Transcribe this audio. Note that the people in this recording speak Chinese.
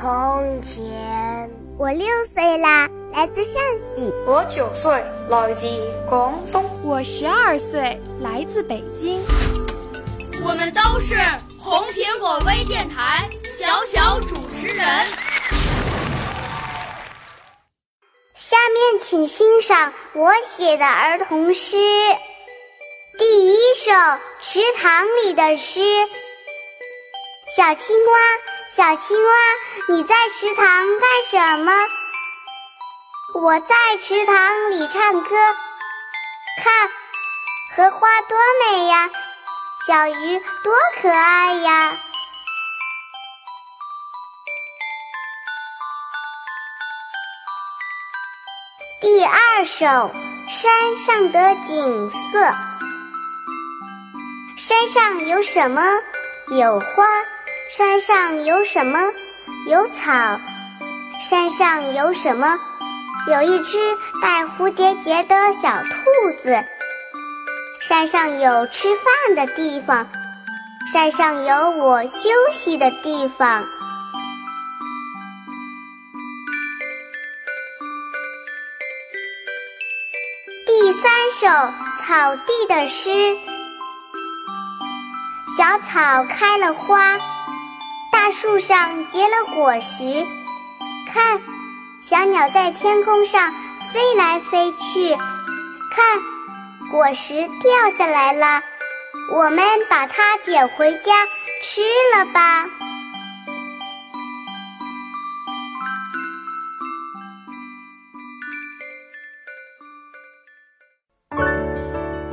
从前；我六岁啦，来自陕西；我九岁，来自广东；我十二岁，来自北京。我们都是红苹果微电台小小主持人。下面请欣赏我写的儿童诗。第一首《池塘里的诗》。小青蛙，小青蛙，你在池塘干什么？我在池塘里唱歌。看，荷花多美呀，小鱼多可爱呀。第二首《山上的景色》。山上有什么？有花。山上有什么？有草。山上有什么？有一只带蝴蝶结的小兔子。山上有吃饭的地方。山上有我休息的地方。第三首《草地的诗》。小草开了花，树上结了果实。看，小鸟在天空上飞来飞去。看，果实掉下来了，我们把它捡回家吃了吧。